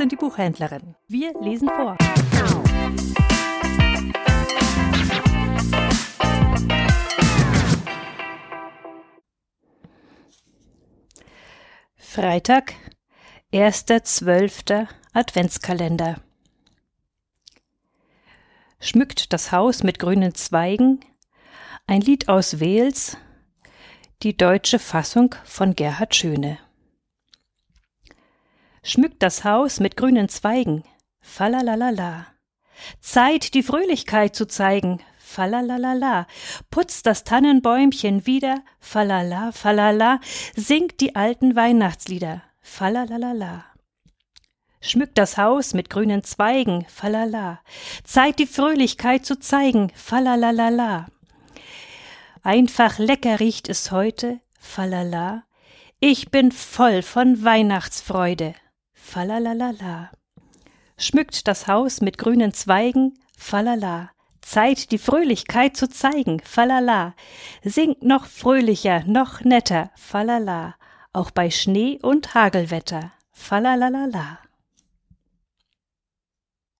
und die Buchhändlerin. Wir lesen vor. Freitag, 1.12. Adventskalender. Schmückt das Haus mit grünen Zweigen, ein Lied aus Wales, die deutsche Fassung von Gerhard Schöne. Schmückt das Haus mit grünen Zweigen, falalala. Zeit, die Fröhlichkeit zu zeigen, falalala. Putzt das Tannenbäumchen wieder, falala, falala. Singt die alten Weihnachtslieder, falalala. Schmückt das Haus mit grünen Zweigen, falala. Zeit, die Fröhlichkeit zu zeigen, falalalala. Einfach lecker riecht es heute, falala. Ich bin voll von Weihnachtsfreude, falalalala. Schmückt das Haus mit grünen Zweigen, falala. Zeit, die Fröhlichkeit zu zeigen, falala. Singt noch fröhlicher, noch netter, falala. Auch bei Schnee und Hagelwetter, falalalala.